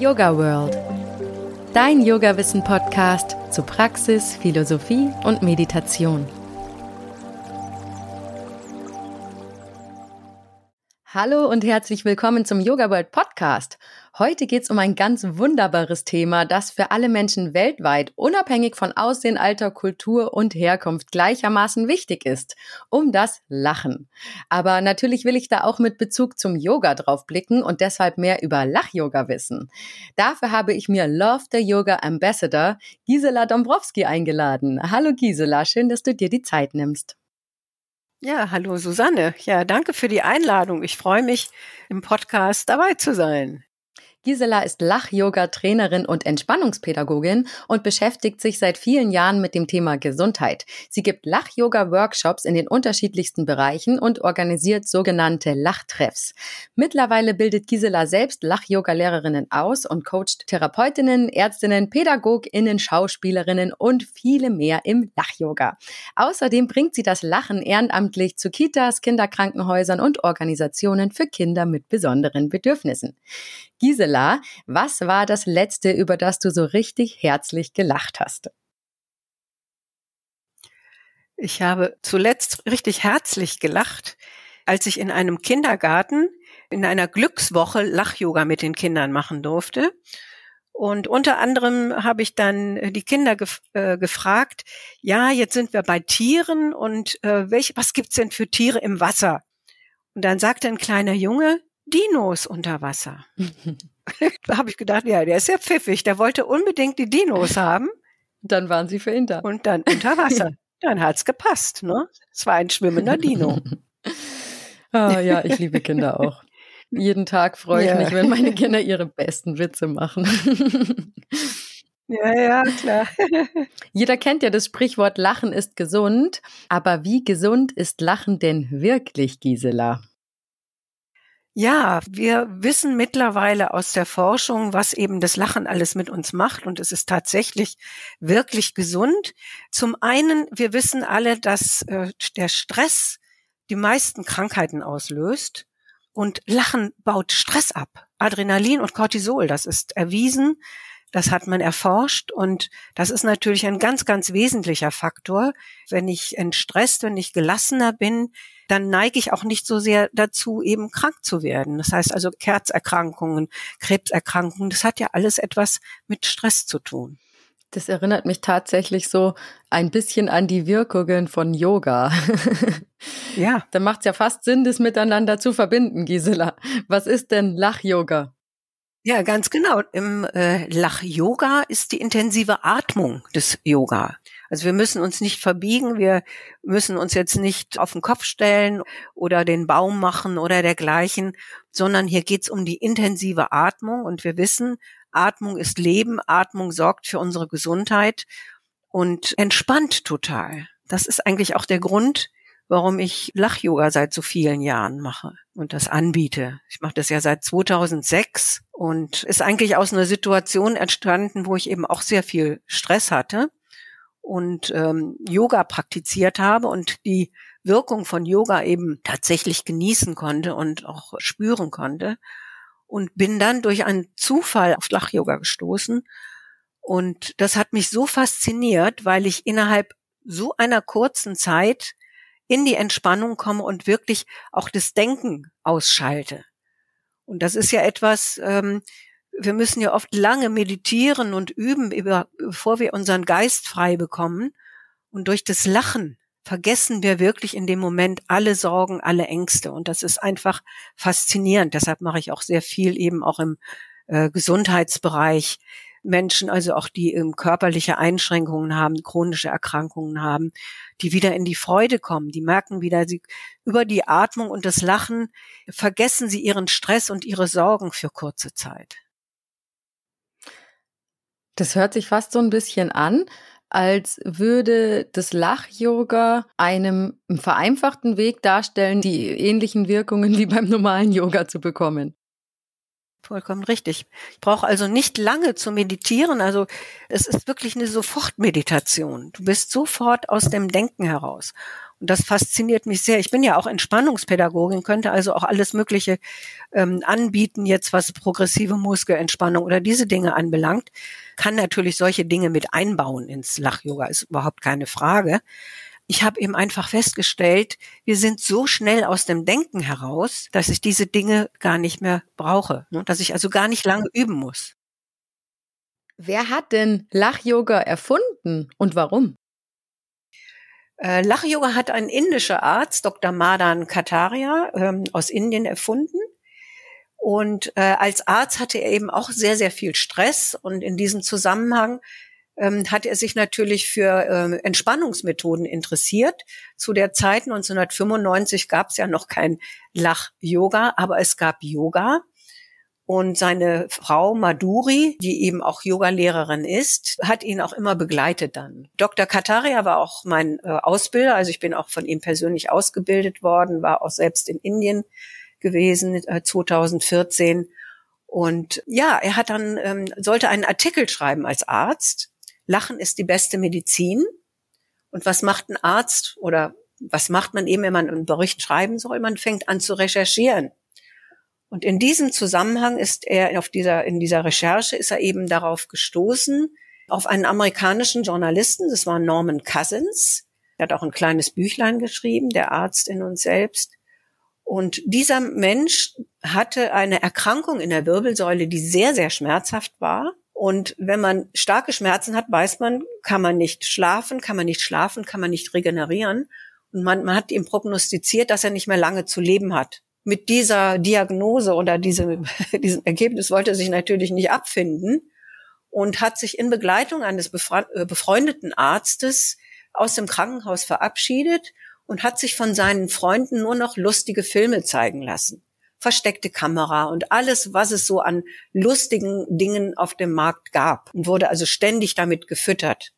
Yoga World. Dein Yoga-Wissen-Podcast zu Praxis, Philosophie und Meditation. Hallo und herzlich willkommen zum Yoga World Podcast. Heute geht es um ein ganz wunderbares Thema, das für alle Menschen weltweit, unabhängig von Aussehen, Alter, Kultur und Herkunft, gleichermaßen wichtig ist, um das Lachen. Aber natürlich will ich da auch mit Bezug zum Yoga drauf blicken und deshalb mehr über Lach-Yoga wissen. Dafür habe ich mir Love the Yoga Ambassador Gisela Dombrowski eingeladen. Hallo Gisela, schön, dass du dir die Zeit nimmst. Ja, hallo Susanne. Ja, danke für die Einladung. Ich freue mich, im Podcast dabei zu sein. Gisela ist Lach-Yoga-Trainerin und Entspannungspädagogin und beschäftigt sich seit vielen Jahren mit dem Thema Gesundheit. Sie gibt Lach-Yoga-Workshops in den unterschiedlichsten Bereichen und organisiert sogenannte Lachtreffs. Mittlerweile bildet Gisela selbst Lach-Yoga-Lehrerinnen aus und coacht Therapeutinnen, Ärztinnen, PädagogInnen, Schauspielerinnen und viele mehr im Lach-Yoga. Außerdem bringt sie das Lachen ehrenamtlich zu Kitas, Kinderkrankenhäusern und Organisationen für Kinder mit besonderen Bedürfnissen. Gisela, was war das letzte, über das du so richtig herzlich gelacht hast? Ich habe zuletzt richtig herzlich gelacht, als ich in einem Kindergarten in einer Glückswoche Lach-Yoga mit den Kindern machen durfte. Und unter anderem habe ich dann die Kinder gef äh, gefragt, ja, jetzt sind wir bei Tieren und äh, welche, was gibt's denn für Tiere im Wasser? Und dann sagte ein kleiner Junge, Dinos unter Wasser. da habe ich gedacht, ja, der ist ja pfiffig, der wollte unbedingt die Dinos haben. Dann waren sie für ihn da. Und dann unter Wasser. dann hat's gepasst, ne? Es war ein schwimmender Dino. oh, ja, ich liebe Kinder auch. Jeden Tag freue ich ja. mich, wenn meine Kinder ihre besten Witze machen. Ja, ja, klar. Jeder kennt ja das Sprichwort Lachen ist gesund. Aber wie gesund ist Lachen denn wirklich, Gisela? Ja, wir wissen mittlerweile aus der Forschung, was eben das Lachen alles mit uns macht und es ist tatsächlich wirklich gesund. Zum einen, wir wissen alle, dass äh, der Stress die meisten Krankheiten auslöst und Lachen baut Stress ab. Adrenalin und Cortisol, das ist erwiesen, das hat man erforscht und das ist natürlich ein ganz, ganz wesentlicher Faktor. Wenn ich entstresst, wenn ich gelassener bin, dann neige ich auch nicht so sehr dazu, eben krank zu werden. Das heißt also Kerzerkrankungen, Krebserkrankungen, das hat ja alles etwas mit Stress zu tun. Das erinnert mich tatsächlich so ein bisschen an die Wirkungen von Yoga. ja. Da macht es ja fast Sinn, das miteinander zu verbinden, Gisela. Was ist denn Lach-Yoga? Ja, ganz genau. Im äh, Lach-Yoga ist die intensive Atmung des Yoga. Also wir müssen uns nicht verbiegen, wir müssen uns jetzt nicht auf den Kopf stellen oder den Baum machen oder dergleichen, sondern hier geht's um die intensive Atmung und wir wissen, Atmung ist Leben, Atmung sorgt für unsere Gesundheit und entspannt total. Das ist eigentlich auch der Grund, warum ich Lach-Yoga seit so vielen Jahren mache und das anbiete. Ich mache das ja seit 2006 und ist eigentlich aus einer Situation entstanden, wo ich eben auch sehr viel Stress hatte und ähm, Yoga praktiziert habe und die Wirkung von Yoga eben tatsächlich genießen konnte und auch spüren konnte und bin dann durch einen Zufall auf Lach-Yoga gestoßen und das hat mich so fasziniert, weil ich innerhalb so einer kurzen Zeit in die Entspannung komme und wirklich auch das Denken ausschalte. Und das ist ja etwas, ähm, wir müssen ja oft lange meditieren und üben, über, bevor wir unseren Geist frei bekommen. Und durch das Lachen vergessen wir wirklich in dem Moment alle Sorgen, alle Ängste. Und das ist einfach faszinierend. Deshalb mache ich auch sehr viel eben auch im äh, Gesundheitsbereich Menschen, also auch die ähm, körperliche Einschränkungen haben, chronische Erkrankungen haben, die wieder in die Freude kommen. Die merken wieder, sie über die Atmung und das Lachen vergessen sie ihren Stress und ihre Sorgen für kurze Zeit. Das hört sich fast so ein bisschen an, als würde das Lach-Yoga einem vereinfachten Weg darstellen, die ähnlichen Wirkungen wie beim normalen Yoga zu bekommen. Vollkommen richtig. Ich brauche also nicht lange zu meditieren. Also es ist wirklich eine Sofortmeditation. Du bist sofort aus dem Denken heraus. Und das fasziniert mich sehr. Ich bin ja auch Entspannungspädagogin, könnte also auch alles Mögliche ähm, anbieten, jetzt was progressive Muskelentspannung oder diese Dinge anbelangt. Kann natürlich solche Dinge mit einbauen ins Lach-Yoga, ist überhaupt keine Frage. Ich habe eben einfach festgestellt, wir sind so schnell aus dem Denken heraus, dass ich diese Dinge gar nicht mehr brauche, ne? dass ich also gar nicht lange üben muss. Wer hat denn Lach-Yoga erfunden und warum? Äh, Lach-Yoga hat ein indischer Arzt, Dr. Madan Kataria, ähm, aus Indien erfunden. Und äh, als Arzt hatte er eben auch sehr, sehr viel Stress. Und in diesem Zusammenhang ähm, hat er sich natürlich für ähm, Entspannungsmethoden interessiert. Zu der Zeit 1995 gab es ja noch kein Lach-Yoga, aber es gab Yoga. Und seine Frau Maduri, die eben auch Yogalehrerin ist, hat ihn auch immer begleitet dann. Dr. Kataria war auch mein äh, Ausbilder, also ich bin auch von ihm persönlich ausgebildet worden, war auch selbst in Indien gewesen äh, 2014. Und ja, er hat dann ähm, sollte einen Artikel schreiben als Arzt. Lachen ist die beste Medizin. Und was macht ein Arzt oder was macht man eben, wenn man einen Bericht schreiben soll? Man fängt an zu recherchieren. Und in diesem Zusammenhang ist er auf dieser, in dieser Recherche ist er eben darauf gestoßen, auf einen amerikanischen Journalisten, das war Norman Cousins. Er hat auch ein kleines Büchlein geschrieben, der Arzt in uns selbst. Und dieser Mensch hatte eine Erkrankung in der Wirbelsäule, die sehr, sehr schmerzhaft war. Und wenn man starke Schmerzen hat, weiß man, kann man nicht schlafen, kann man nicht schlafen, kann man nicht regenerieren. Und man, man hat ihm prognostiziert, dass er nicht mehr lange zu leben hat mit dieser Diagnose oder diesem, diesem Ergebnis wollte er sich natürlich nicht abfinden und hat sich in Begleitung eines äh, befreundeten Arztes aus dem Krankenhaus verabschiedet und hat sich von seinen Freunden nur noch lustige Filme zeigen lassen. Versteckte Kamera und alles, was es so an lustigen Dingen auf dem Markt gab und wurde also ständig damit gefüttert.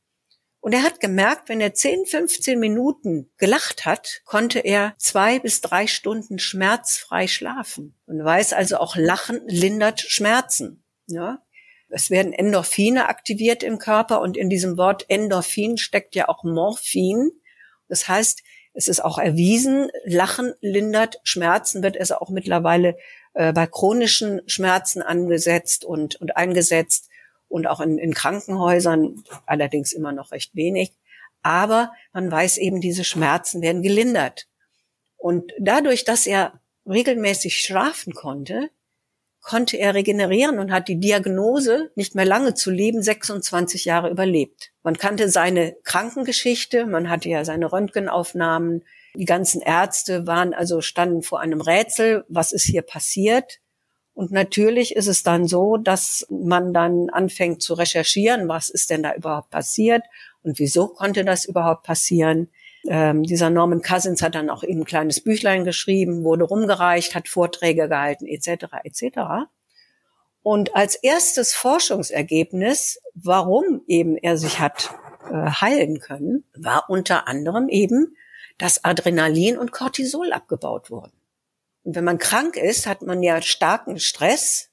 Und er hat gemerkt, wenn er 10, 15 Minuten gelacht hat, konnte er zwei bis drei Stunden schmerzfrei schlafen. Und weiß also auch, Lachen lindert Schmerzen. Ja? Es werden Endorphine aktiviert im Körper und in diesem Wort Endorphin steckt ja auch Morphin. Das heißt, es ist auch erwiesen, Lachen lindert Schmerzen, wird es auch mittlerweile äh, bei chronischen Schmerzen angesetzt und, und eingesetzt und auch in, in Krankenhäusern, allerdings immer noch recht wenig. Aber man weiß eben, diese Schmerzen werden gelindert. Und dadurch, dass er regelmäßig schlafen konnte, konnte er regenerieren und hat die Diagnose, nicht mehr lange zu leben, 26 Jahre überlebt. Man kannte seine Krankengeschichte, man hatte ja seine Röntgenaufnahmen, die ganzen Ärzte waren also standen vor einem Rätsel, was ist hier passiert? Und natürlich ist es dann so, dass man dann anfängt zu recherchieren, was ist denn da überhaupt passiert und wieso konnte das überhaupt passieren. Ähm, dieser Norman Cousins hat dann auch eben ein kleines Büchlein geschrieben, wurde rumgereicht, hat Vorträge gehalten, etc. etc. Und als erstes Forschungsergebnis, warum eben er sich hat äh, heilen können, war unter anderem eben, dass Adrenalin und Cortisol abgebaut wurden. Und wenn man krank ist, hat man ja starken Stress.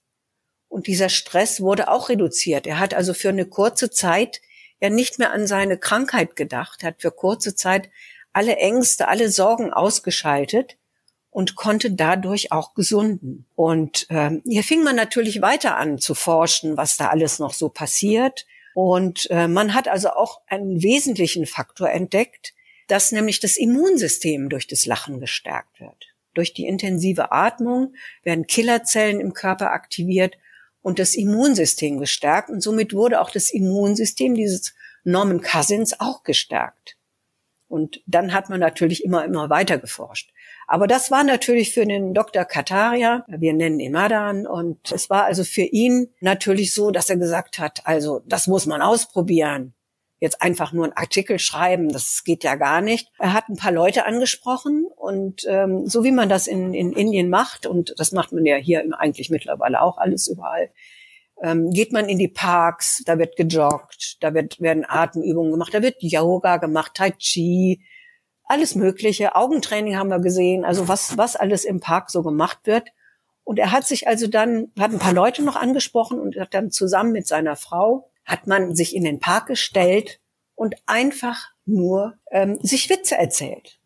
Und dieser Stress wurde auch reduziert. Er hat also für eine kurze Zeit ja nicht mehr an seine Krankheit gedacht, hat für kurze Zeit alle Ängste, alle Sorgen ausgeschaltet und konnte dadurch auch gesunden. Und ähm, hier fing man natürlich weiter an zu forschen, was da alles noch so passiert. Und äh, man hat also auch einen wesentlichen Faktor entdeckt, dass nämlich das Immunsystem durch das Lachen gestärkt wird. Durch die intensive Atmung werden Killerzellen im Körper aktiviert und das Immunsystem gestärkt. Und somit wurde auch das Immunsystem dieses Norman Cousins auch gestärkt. Und dann hat man natürlich immer, immer weiter geforscht. Aber das war natürlich für den Dr. Kataria, wir nennen ihn Madan, und es war also für ihn natürlich so, dass er gesagt hat, also das muss man ausprobieren jetzt einfach nur einen Artikel schreiben, das geht ja gar nicht. Er hat ein paar Leute angesprochen und ähm, so wie man das in, in Indien macht, und das macht man ja hier eigentlich mittlerweile auch alles überall, ähm, geht man in die Parks, da wird gejoggt, da wird, werden Atemübungen gemacht, da wird Yoga gemacht, Tai Chi, alles Mögliche. Augentraining haben wir gesehen, also was, was alles im Park so gemacht wird. Und er hat sich also dann, hat ein paar Leute noch angesprochen und hat dann zusammen mit seiner Frau hat man sich in den Park gestellt und einfach nur ähm, sich Witze erzählt.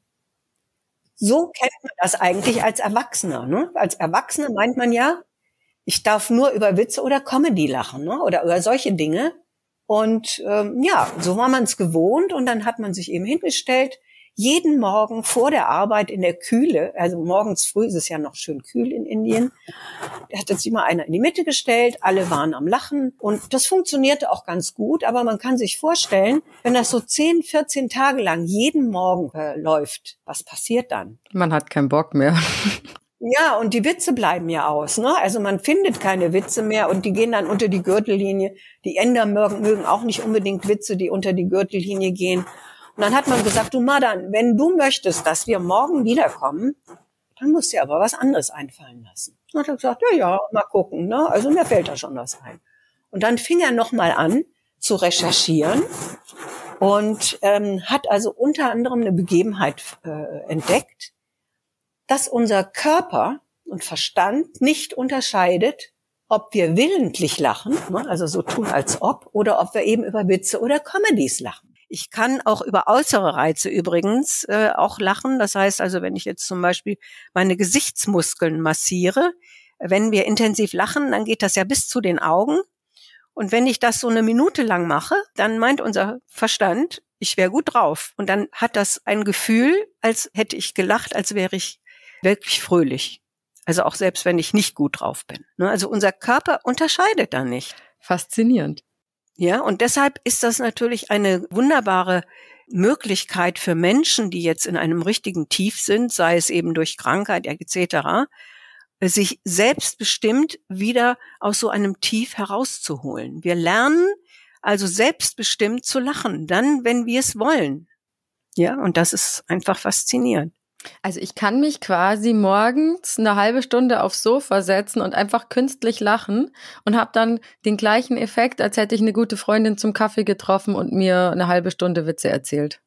So kennt man das eigentlich als Erwachsener. Ne? Als Erwachsener meint man ja, ich darf nur über Witze oder Comedy lachen ne? oder über solche Dinge. Und ähm, ja, so war man es gewohnt und dann hat man sich eben hingestellt, jeden Morgen vor der Arbeit in der Kühle, also morgens früh ist es ja noch schön kühl in Indien, da hat sich immer einer in die Mitte gestellt, alle waren am Lachen und das funktionierte auch ganz gut, aber man kann sich vorstellen, wenn das so 10, 14 Tage lang jeden Morgen äh, läuft, was passiert dann? Man hat keinen Bock mehr. Ja, und die Witze bleiben ja aus. Ne? Also man findet keine Witze mehr und die gehen dann unter die Gürtellinie. Die Änder mögen, mögen auch nicht unbedingt Witze, die unter die Gürtellinie gehen. Und dann hat man gesagt, du Madan, wenn du möchtest, dass wir morgen wiederkommen, dann musst du dir aber was anderes einfallen lassen. Und hat er gesagt, ja, ja, mal gucken. Ne? Also mir fällt da schon was ein. Und dann fing er nochmal an zu recherchieren und ähm, hat also unter anderem eine Begebenheit äh, entdeckt, dass unser Körper und Verstand nicht unterscheidet, ob wir willentlich lachen, ne, also so tun als ob, oder ob wir eben über Witze oder Comedies lachen. Ich kann auch über äußere Reize übrigens äh, auch lachen. Das heißt also, wenn ich jetzt zum Beispiel meine Gesichtsmuskeln massiere, wenn wir intensiv lachen, dann geht das ja bis zu den Augen. Und wenn ich das so eine Minute lang mache, dann meint unser Verstand, ich wäre gut drauf. Und dann hat das ein Gefühl, als hätte ich gelacht, als wäre ich wirklich fröhlich. Also auch selbst wenn ich nicht gut drauf bin. Ne? Also unser Körper unterscheidet da nicht. Faszinierend. Ja, und deshalb ist das natürlich eine wunderbare Möglichkeit für Menschen, die jetzt in einem richtigen Tief sind, sei es eben durch Krankheit etc., sich selbstbestimmt wieder aus so einem Tief herauszuholen. Wir lernen also selbstbestimmt zu lachen, dann, wenn wir es wollen. Ja, und das ist einfach faszinierend. Also ich kann mich quasi morgens eine halbe Stunde aufs Sofa setzen und einfach künstlich lachen und habe dann den gleichen Effekt, als hätte ich eine gute Freundin zum Kaffee getroffen und mir eine halbe Stunde Witze erzählt.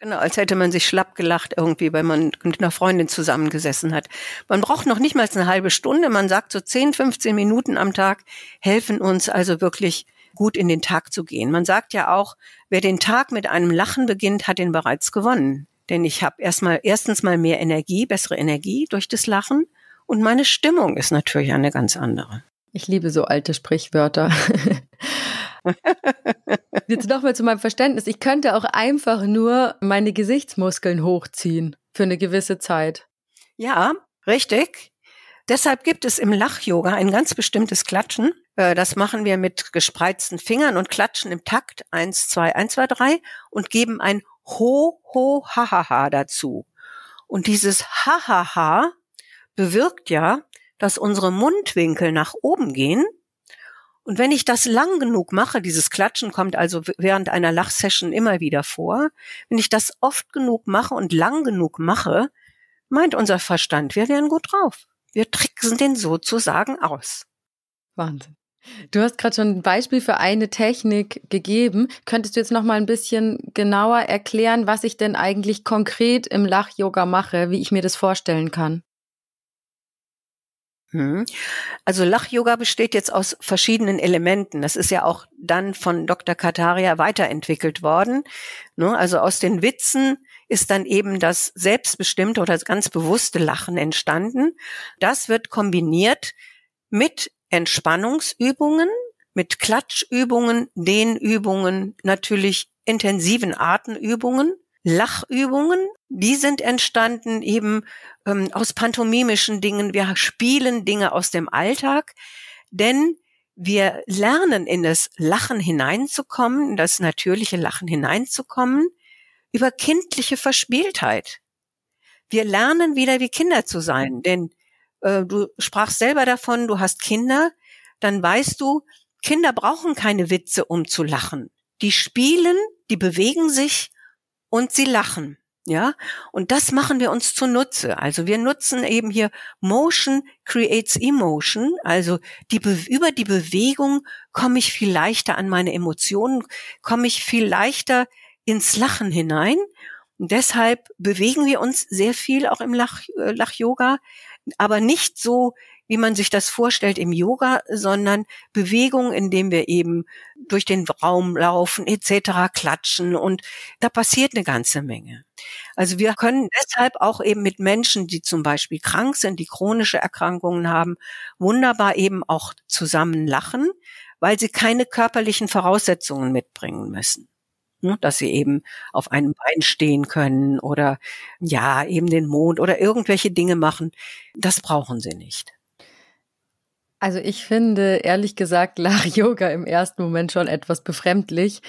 Genau, als hätte man sich schlapp gelacht irgendwie, weil man mit einer Freundin zusammengesessen hat. Man braucht noch nicht mal eine halbe Stunde, man sagt so 10, 15 Minuten am Tag helfen uns also wirklich gut in den Tag zu gehen. Man sagt ja auch, wer den Tag mit einem Lachen beginnt, hat ihn bereits gewonnen. Denn ich habe erstmal erstens mal mehr Energie, bessere Energie durch das Lachen und meine Stimmung ist natürlich eine ganz andere. Ich liebe so alte Sprichwörter. Jetzt nochmal zu meinem Verständnis. Ich könnte auch einfach nur meine Gesichtsmuskeln hochziehen für eine gewisse Zeit. Ja, richtig. Deshalb gibt es im Lach-Yoga ein ganz bestimmtes Klatschen. Äh, das machen wir mit gespreizten Fingern und klatschen im Takt eins, zwei, eins, zwei, drei und geben ein ho, ho, ha, ha, ha dazu. Und dieses ha, ha, ha bewirkt ja, dass unsere Mundwinkel nach oben gehen. Und wenn ich das lang genug mache, dieses Klatschen kommt also während einer Lachsession immer wieder vor, wenn ich das oft genug mache und lang genug mache, meint unser Verstand, wir wären gut drauf. Wir tricksen den sozusagen aus. Wahnsinn. Du hast gerade schon ein Beispiel für eine Technik gegeben. Könntest du jetzt noch mal ein bisschen genauer erklären, was ich denn eigentlich konkret im Lach-Yoga mache, wie ich mir das vorstellen kann? Hm. Also Lach-Yoga besteht jetzt aus verschiedenen Elementen. Das ist ja auch dann von Dr. Kataria weiterentwickelt worden. Ne? Also aus den Witzen ist dann eben das selbstbestimmte oder das ganz bewusste Lachen entstanden. Das wird kombiniert mit Entspannungsübungen, mit Klatschübungen, Dehnübungen, natürlich intensiven Atemübungen, Lachübungen, die sind entstanden eben ähm, aus pantomimischen Dingen. Wir spielen Dinge aus dem Alltag, denn wir lernen in das Lachen hineinzukommen, in das natürliche Lachen hineinzukommen, über kindliche Verspieltheit. Wir lernen wieder wie Kinder zu sein, denn äh, du sprachst selber davon, du hast Kinder, dann weißt du, Kinder brauchen keine Witze, um zu lachen. Die spielen, die bewegen sich und sie lachen. Ja, und das machen wir uns zunutze. Also wir nutzen eben hier Motion creates Emotion. Also die über die Bewegung komme ich viel leichter an meine Emotionen, komme ich viel leichter ins Lachen hinein. Und deshalb bewegen wir uns sehr viel auch im Lach, äh, Lach-Yoga aber nicht so wie man sich das vorstellt im Yoga, sondern Bewegung, indem wir eben durch den Raum laufen etc., klatschen und da passiert eine ganze Menge. Also wir können deshalb auch eben mit Menschen, die zum Beispiel krank sind, die chronische Erkrankungen haben, wunderbar eben auch zusammen lachen, weil sie keine körperlichen Voraussetzungen mitbringen müssen ne, dass sie eben auf einem Bein stehen können oder ja, eben den Mond oder irgendwelche Dinge machen. Das brauchen sie nicht. Also ich finde ehrlich gesagt Lach-Yoga im ersten Moment schon etwas befremdlich.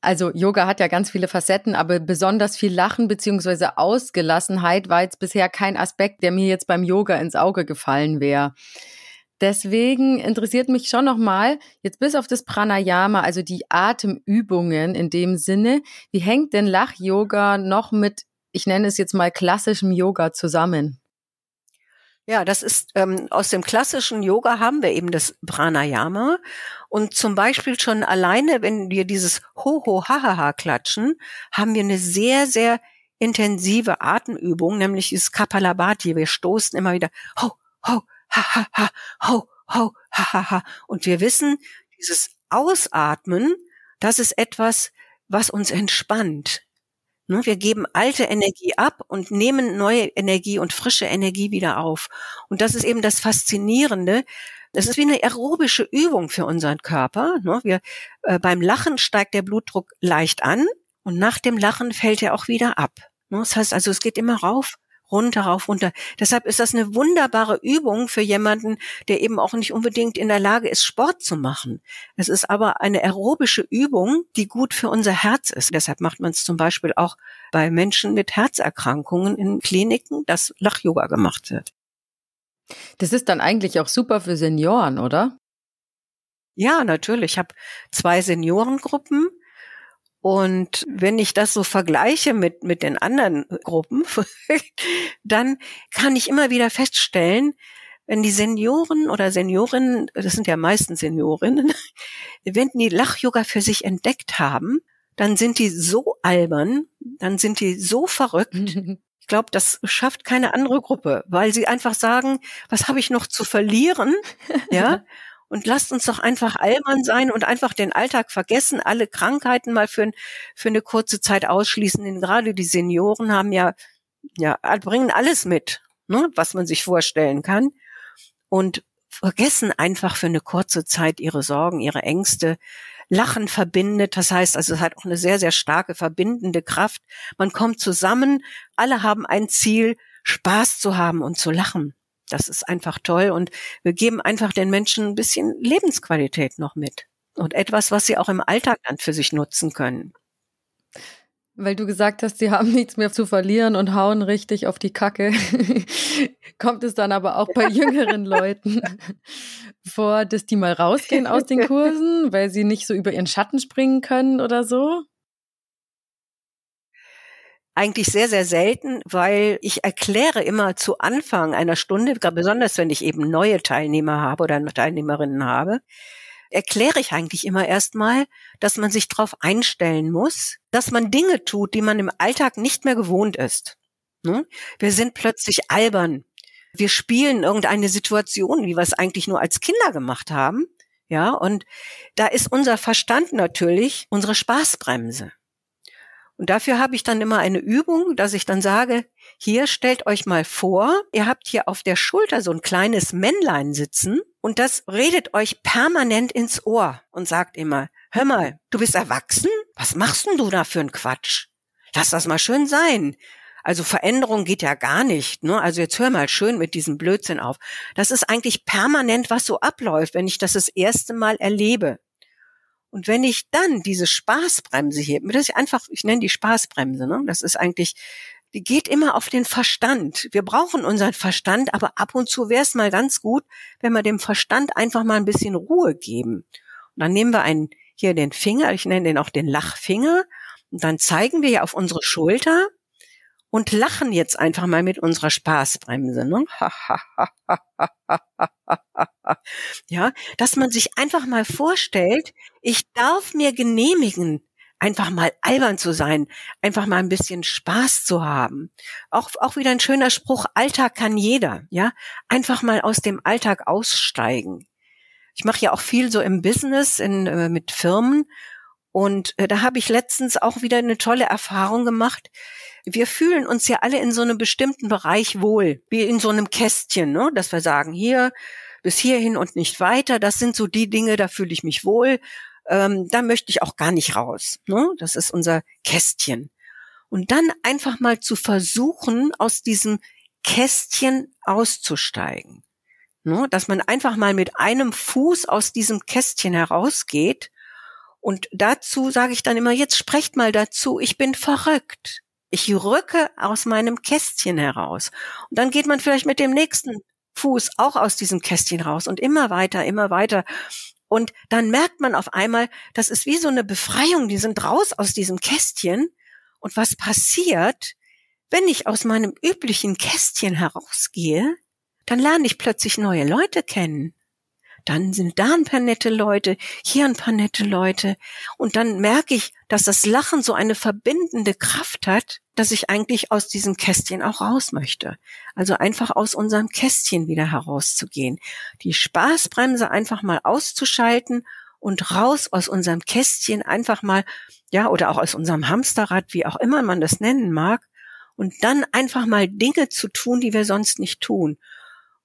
Also Yoga hat ja ganz viele Facetten, aber besonders viel Lachen beziehungsweise Ausgelassenheit war jetzt bisher kein Aspekt, der mir jetzt beim Yoga ins Auge gefallen wäre. Deswegen interessiert mich schon nochmal, jetzt bis auf das Pranayama, also die Atemübungen in dem Sinne, wie hängt denn Lach-Yoga noch mit, ich nenne es jetzt mal klassischem Yoga zusammen? Ja, das ist ähm, aus dem klassischen Yoga haben wir eben das Pranayama und zum Beispiel schon alleine, wenn wir dieses Ho Ho Ha Ha Ha klatschen, haben wir eine sehr sehr intensive Atemübung, nämlich dieses Kapalabhati. Wir stoßen immer wieder Ho Ho Ha Ha Ha Ho Ho Ha Ha Ha und wir wissen, dieses Ausatmen, das ist etwas, was uns entspannt. Ne, wir geben alte Energie ab und nehmen neue Energie und frische Energie wieder auf. Und das ist eben das Faszinierende. Das ist wie eine aerobische Übung für unseren Körper. Ne. Wir, äh, beim Lachen steigt der Blutdruck leicht an und nach dem Lachen fällt er auch wieder ab. Ne. Das heißt also, es geht immer rauf runter, rauf, runter. Deshalb ist das eine wunderbare Übung für jemanden, der eben auch nicht unbedingt in der Lage ist, Sport zu machen. Es ist aber eine aerobische Übung, die gut für unser Herz ist. Deshalb macht man es zum Beispiel auch bei Menschen mit Herzerkrankungen in Kliniken, dass Lach-Yoga gemacht wird. Das ist dann eigentlich auch super für Senioren, oder? Ja, natürlich. Ich habe zwei Seniorengruppen und wenn ich das so vergleiche mit, mit den anderen Gruppen, dann kann ich immer wieder feststellen, wenn die Senioren oder Seniorinnen, das sind ja meistens Seniorinnen, wenn die Lach-Yoga für sich entdeckt haben, dann sind die so albern, dann sind die so verrückt. Ich glaube, das schafft keine andere Gruppe, weil sie einfach sagen, was habe ich noch zu verlieren? Ja und lasst uns doch einfach albern sein und einfach den Alltag vergessen, alle Krankheiten mal für, für eine kurze Zeit ausschließen. Denn gerade die Senioren haben ja, ja, bringen alles mit, ne, was man sich vorstellen kann und vergessen einfach für eine kurze Zeit ihre Sorgen, ihre Ängste. Lachen verbindet, das heißt also, es hat auch eine sehr, sehr starke verbindende Kraft. Man kommt zusammen, alle haben ein Ziel, Spaß zu haben und zu lachen. Das ist einfach toll und wir geben einfach den Menschen ein bisschen Lebensqualität noch mit und etwas, was sie auch im Alltag dann für sich nutzen können. Weil du gesagt hast, sie haben nichts mehr zu verlieren und hauen richtig auf die Kacke. Kommt es dann aber auch bei jüngeren Leuten vor, dass die mal rausgehen aus den Kursen, weil sie nicht so über ihren Schatten springen können oder so? Eigentlich sehr, sehr selten, weil ich erkläre immer zu Anfang einer Stunde, besonders wenn ich eben neue Teilnehmer habe oder Teilnehmerinnen habe, erkläre ich eigentlich immer erstmal, dass man sich darauf einstellen muss, dass man Dinge tut, die man im Alltag nicht mehr gewohnt ist. Ne? Wir sind plötzlich albern. Wir spielen irgendeine Situation, wie wir es eigentlich nur als Kinder gemacht haben. Ja, und da ist unser Verstand natürlich unsere Spaßbremse. Und dafür habe ich dann immer eine Übung, dass ich dann sage, hier stellt euch mal vor, ihr habt hier auf der Schulter so ein kleines Männlein sitzen und das redet euch permanent ins Ohr und sagt immer, hör mal, du bist erwachsen? Was machst denn du da für einen Quatsch? Lass das mal schön sein. Also Veränderung geht ja gar nicht. Ne? Also jetzt hör mal schön mit diesem Blödsinn auf. Das ist eigentlich permanent, was so abläuft, wenn ich das das erste Mal erlebe. Und wenn ich dann diese Spaßbremse hier, das ist einfach, ich nenne die Spaßbremse, ne? das ist eigentlich, die geht immer auf den Verstand. Wir brauchen unseren Verstand, aber ab und zu wäre es mal ganz gut, wenn wir dem Verstand einfach mal ein bisschen Ruhe geben. Und dann nehmen wir einen, hier den Finger, ich nenne den auch den Lachfinger, und dann zeigen wir ja auf unsere Schulter und lachen jetzt einfach mal mit unserer Spaßbremse. Ne? ja, dass man sich einfach mal vorstellt, ich darf mir genehmigen, einfach mal albern zu sein, einfach mal ein bisschen Spaß zu haben. Auch, auch wieder ein schöner Spruch, Alltag kann jeder, ja? Einfach mal aus dem Alltag aussteigen. Ich mache ja auch viel so im Business in, äh, mit Firmen und äh, da habe ich letztens auch wieder eine tolle Erfahrung gemacht. Wir fühlen uns ja alle in so einem bestimmten Bereich wohl, wie in so einem Kästchen, ne? dass wir sagen, hier bis hierhin und nicht weiter. Das sind so die Dinge, da fühle ich mich wohl. Ähm, da möchte ich auch gar nicht raus. Ne? Das ist unser Kästchen. Und dann einfach mal zu versuchen, aus diesem Kästchen auszusteigen. Ne? Dass man einfach mal mit einem Fuß aus diesem Kästchen herausgeht und dazu sage ich dann immer, jetzt sprecht mal dazu, ich bin verrückt. Ich rücke aus meinem Kästchen heraus. Und dann geht man vielleicht mit dem nächsten Fuß auch aus diesem Kästchen raus und immer weiter, immer weiter. Und dann merkt man auf einmal, das ist wie so eine Befreiung, die sind raus aus diesem Kästchen. Und was passiert, wenn ich aus meinem üblichen Kästchen herausgehe, dann lerne ich plötzlich neue Leute kennen dann sind da ein paar nette Leute, hier ein paar nette Leute. Und dann merke ich, dass das Lachen so eine verbindende Kraft hat, dass ich eigentlich aus diesem Kästchen auch raus möchte. Also einfach aus unserem Kästchen wieder herauszugehen. Die Spaßbremse einfach mal auszuschalten und raus aus unserem Kästchen einfach mal, ja, oder auch aus unserem Hamsterrad, wie auch immer man das nennen mag, und dann einfach mal Dinge zu tun, die wir sonst nicht tun.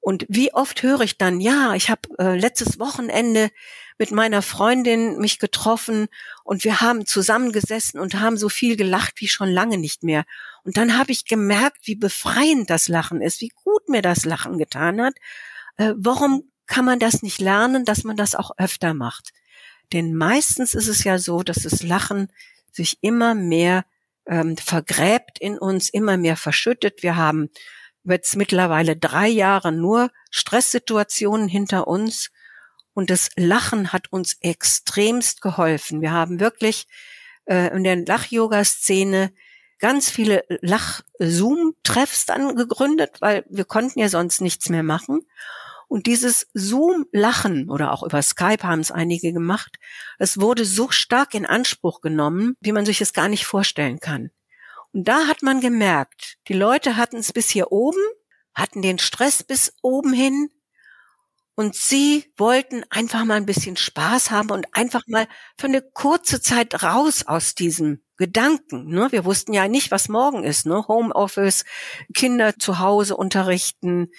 Und wie oft höre ich dann, ja, ich habe äh, letztes Wochenende mit meiner Freundin mich getroffen und wir haben zusammengesessen und haben so viel gelacht wie schon lange nicht mehr. Und dann habe ich gemerkt, wie befreiend das Lachen ist, wie gut mir das Lachen getan hat. Äh, warum kann man das nicht lernen, dass man das auch öfter macht? Denn meistens ist es ja so, dass das Lachen sich immer mehr ähm, vergräbt in uns, immer mehr verschüttet. Wir haben jetzt mittlerweile drei Jahre nur Stresssituationen hinter uns und das Lachen hat uns extremst geholfen. Wir haben wirklich äh, in der Lach-Yoga-Szene ganz viele Lach-Zoom-Treffs dann gegründet, weil wir konnten ja sonst nichts mehr machen. Und dieses Zoom-Lachen oder auch über Skype haben es einige gemacht, es wurde so stark in Anspruch genommen, wie man sich es gar nicht vorstellen kann. Und da hat man gemerkt, die Leute hatten es bis hier oben, hatten den Stress bis oben hin und sie wollten einfach mal ein bisschen Spaß haben und einfach mal für eine kurze Zeit raus aus diesem Gedanken. Ne? Wir wussten ja nicht, was morgen ist. Ne? Homeoffice, Kinder zu Hause unterrichten,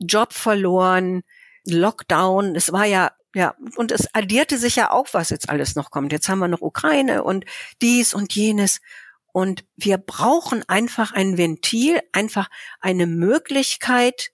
Job verloren, Lockdown. Es war ja ja, und es addierte sich ja auch, was jetzt alles noch kommt. Jetzt haben wir noch Ukraine und dies und jenes. Und wir brauchen einfach ein Ventil, einfach eine Möglichkeit,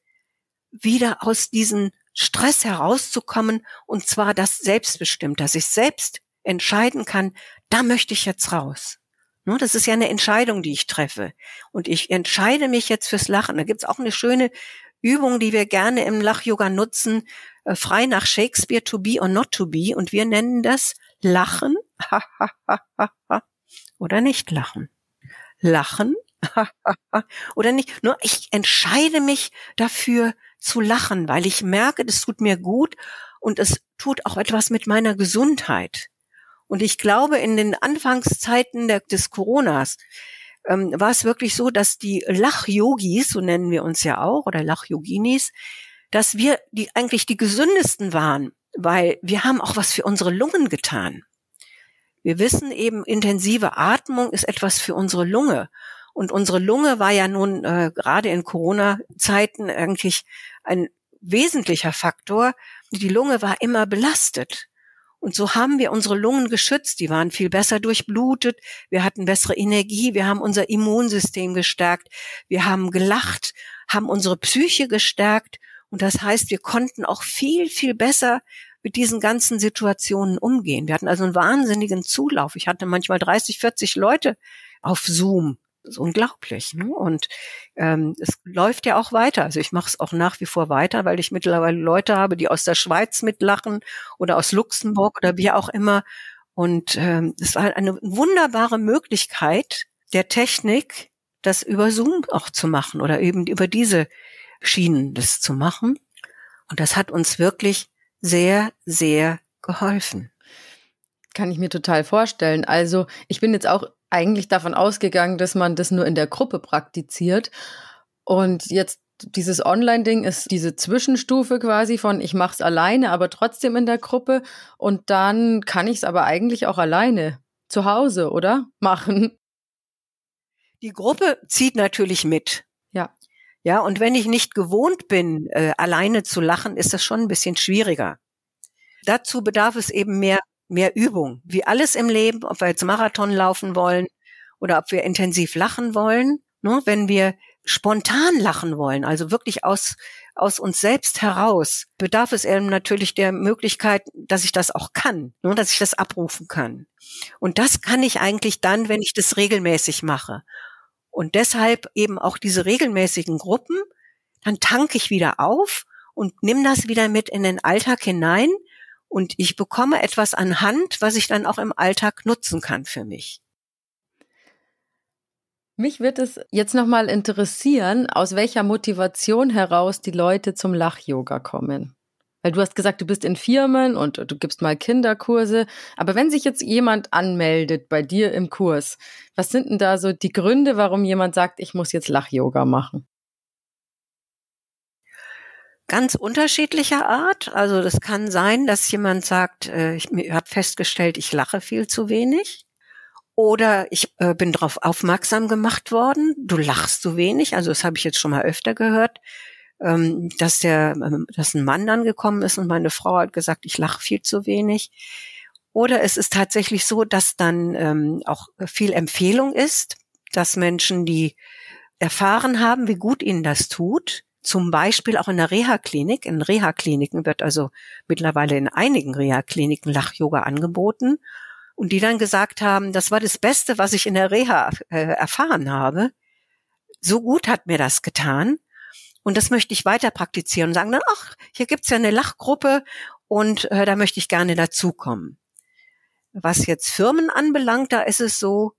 wieder aus diesem Stress herauszukommen und zwar das selbstbestimmt, dass ich selbst entscheiden kann, da möchte ich jetzt raus. Das ist ja eine Entscheidung, die ich treffe. Und ich entscheide mich jetzt fürs Lachen. Da gibt's auch eine schöne Übung, die wir gerne im Lach-Yoga nutzen, äh, frei nach Shakespeare, to be or not to be. Und wir nennen das Lachen oder nicht lachen. Lachen oder nicht. Nur ich entscheide mich dafür zu lachen, weil ich merke, das tut mir gut und es tut auch etwas mit meiner Gesundheit. Und ich glaube, in den Anfangszeiten der, des Coronas ähm, war es wirklich so, dass die Lach-Yogis, so nennen wir uns ja auch, oder Lach-Yoginis, dass wir die eigentlich die gesündesten waren, weil wir haben auch was für unsere Lungen getan. Wir wissen eben, intensive Atmung ist etwas für unsere Lunge. Und unsere Lunge war ja nun äh, gerade in Corona-Zeiten eigentlich ein wesentlicher Faktor. Die Lunge war immer belastet. Und so haben wir unsere Lungen geschützt. Die waren viel besser durchblutet. Wir hatten bessere Energie. Wir haben unser Immunsystem gestärkt. Wir haben gelacht, haben unsere Psyche gestärkt. Und das heißt, wir konnten auch viel, viel besser mit diesen ganzen Situationen umgehen. Wir hatten also einen wahnsinnigen Zulauf. Ich hatte manchmal 30, 40 Leute auf Zoom. Das ist unglaublich. Ne? Und ähm, es läuft ja auch weiter. Also ich mache es auch nach wie vor weiter, weil ich mittlerweile Leute habe, die aus der Schweiz mitlachen oder aus Luxemburg oder wie auch immer. Und ähm, es war eine wunderbare Möglichkeit der Technik, das über Zoom auch zu machen oder eben über diese Schienen das zu machen. Und das hat uns wirklich sehr, sehr geholfen. Kann ich mir total vorstellen. Also ich bin jetzt auch eigentlich davon ausgegangen, dass man das nur in der Gruppe praktiziert. Und jetzt dieses Online-Ding ist diese Zwischenstufe quasi von ich mache es alleine, aber trotzdem in der Gruppe. Und dann kann ich es aber eigentlich auch alleine zu Hause, oder? Machen. Die Gruppe zieht natürlich mit. Ja. Und wenn ich nicht gewohnt bin, äh, alleine zu lachen, ist das schon ein bisschen schwieriger. Dazu bedarf es eben mehr, mehr Übung. Wie alles im Leben, ob wir jetzt Marathon laufen wollen oder ob wir intensiv lachen wollen. Ne? Wenn wir spontan lachen wollen, also wirklich aus, aus uns selbst heraus, bedarf es eben natürlich der Möglichkeit, dass ich das auch kann, ne? dass ich das abrufen kann. Und das kann ich eigentlich dann, wenn ich das regelmäßig mache. Und deshalb eben auch diese regelmäßigen Gruppen, dann tanke ich wieder auf und nimm das wieder mit in den Alltag hinein und ich bekomme etwas an Hand, was ich dann auch im Alltag nutzen kann für mich. Mich wird es jetzt nochmal interessieren, aus welcher Motivation heraus die Leute zum Lach-Yoga kommen. Weil du hast gesagt, du bist in Firmen und du gibst mal Kinderkurse. Aber wenn sich jetzt jemand anmeldet bei dir im Kurs, was sind denn da so die Gründe, warum jemand sagt, ich muss jetzt Lach-Yoga machen? Ganz unterschiedlicher Art. Also das kann sein, dass jemand sagt, äh, ich habe festgestellt, ich lache viel zu wenig. Oder ich äh, bin darauf aufmerksam gemacht worden, du lachst zu wenig. Also das habe ich jetzt schon mal öfter gehört ähm, dass der, ähm, dass ein Mann dann gekommen ist und meine Frau hat gesagt, ich lache viel zu wenig. Oder es ist tatsächlich so, dass dann ähm, auch viel Empfehlung ist, dass Menschen, die erfahren haben, wie gut ihnen das tut, zum Beispiel auch in der Reha-Klinik. In Reha-Kliniken wird also mittlerweile in einigen Reha-Kliniken Lach-Yoga angeboten. Und die dann gesagt haben, das war das Beste, was ich in der Reha äh, erfahren habe. So gut hat mir das getan. Und das möchte ich weiter praktizieren und sagen dann, ach, hier gibt's ja eine Lachgruppe und äh, da möchte ich gerne dazukommen. Was jetzt Firmen anbelangt, da ist es so,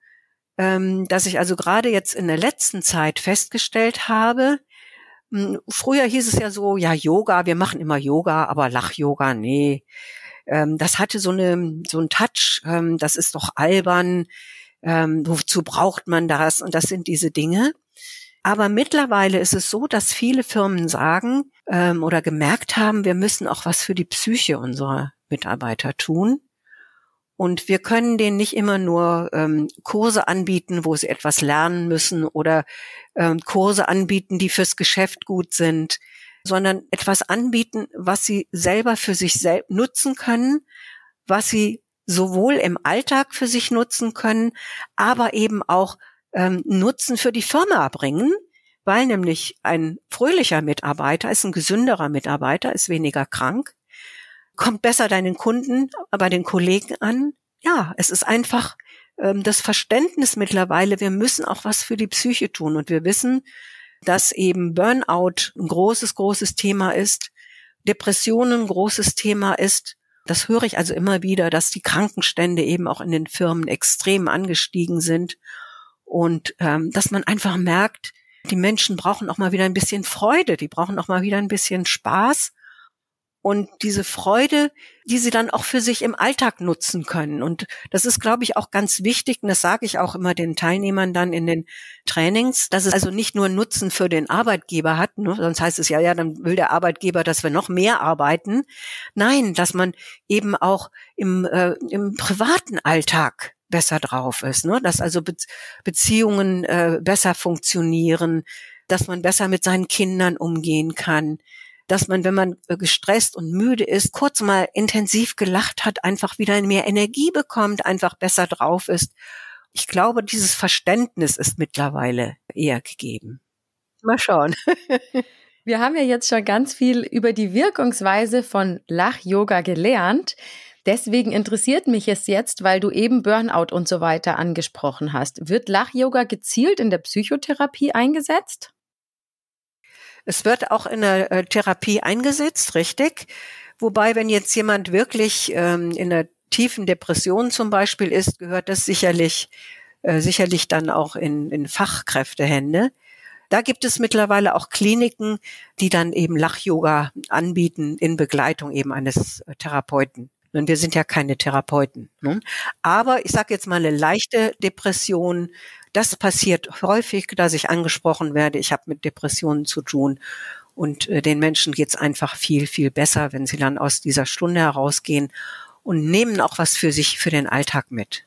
ähm, dass ich also gerade jetzt in der letzten Zeit festgestellt habe, mh, hm, früher hieß es ja so, ja, Yoga, wir machen immer Yoga, aber Lach-Yoga, nee. Ähm, das hatte so eine, so ein Touch, ähm, das ist doch albern, ähm, wozu braucht man das? Und das sind diese Dinge. Aber mittlerweile ist es so, dass viele Firmen sagen ähm, oder gemerkt haben, wir müssen auch was für die Psyche unserer Mitarbeiter tun. Und wir können denen nicht immer nur ähm, Kurse anbieten, wo sie etwas lernen müssen oder ähm, Kurse anbieten, die fürs Geschäft gut sind, sondern etwas anbieten, was sie selber für sich selbst nutzen können, was sie sowohl im Alltag für sich nutzen können, aber eben auch ähm, Nutzen für die Firma bringen, weil nämlich ein fröhlicher Mitarbeiter ist ein gesünderer Mitarbeiter, ist weniger krank, kommt besser deinen Kunden, bei den Kollegen an. Ja, es ist einfach ähm, das Verständnis mittlerweile, wir müssen auch was für die Psyche tun und wir wissen, dass eben Burnout ein großes, großes Thema ist, Depressionen ein großes Thema ist. Das höre ich also immer wieder, dass die Krankenstände eben auch in den Firmen extrem angestiegen sind und ähm, dass man einfach merkt, die Menschen brauchen auch mal wieder ein bisschen Freude, die brauchen auch mal wieder ein bisschen Spaß und diese Freude, die sie dann auch für sich im Alltag nutzen können. Und das ist, glaube ich, auch ganz wichtig, und das sage ich auch immer den Teilnehmern dann in den Trainings, dass es also nicht nur Nutzen für den Arbeitgeber hat, ne? sonst heißt es ja, ja, dann will der Arbeitgeber, dass wir noch mehr arbeiten. Nein, dass man eben auch im, äh, im privaten Alltag besser drauf ist, ne? dass also Be Beziehungen äh, besser funktionieren, dass man besser mit seinen Kindern umgehen kann, dass man, wenn man äh, gestresst und müde ist, kurz mal intensiv gelacht hat, einfach wieder mehr Energie bekommt, einfach besser drauf ist. Ich glaube, dieses Verständnis ist mittlerweile eher gegeben. Mal schauen. Wir haben ja jetzt schon ganz viel über die Wirkungsweise von Lach-Yoga gelernt. Deswegen interessiert mich es jetzt, weil du eben Burnout und so weiter angesprochen hast. Wird Lach-Yoga gezielt in der Psychotherapie eingesetzt? Es wird auch in der äh, Therapie eingesetzt, richtig. Wobei, wenn jetzt jemand wirklich ähm, in der tiefen Depression zum Beispiel ist, gehört das sicherlich, äh, sicherlich dann auch in, in Fachkräftehände. Da gibt es mittlerweile auch Kliniken, die dann eben Lach-Yoga anbieten in Begleitung eben eines äh, Therapeuten. Und wir sind ja keine Therapeuten. Ne? Aber ich sage jetzt mal eine leichte Depression. Das passiert häufig, dass ich angesprochen werde. Ich habe mit Depressionen zu tun. Und äh, den Menschen geht's einfach viel, viel besser, wenn sie dann aus dieser Stunde herausgehen und nehmen auch was für sich, für den Alltag mit.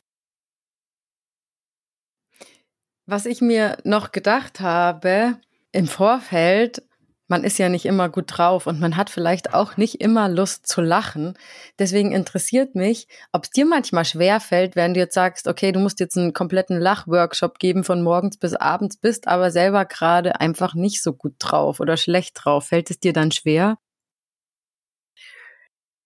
Was ich mir noch gedacht habe im Vorfeld, man ist ja nicht immer gut drauf und man hat vielleicht auch nicht immer Lust zu lachen. Deswegen interessiert mich, ob es dir manchmal schwer fällt, wenn du jetzt sagst, okay, du musst jetzt einen kompletten Lachworkshop geben von morgens bis abends, bist aber selber gerade einfach nicht so gut drauf oder schlecht drauf. Fällt es dir dann schwer?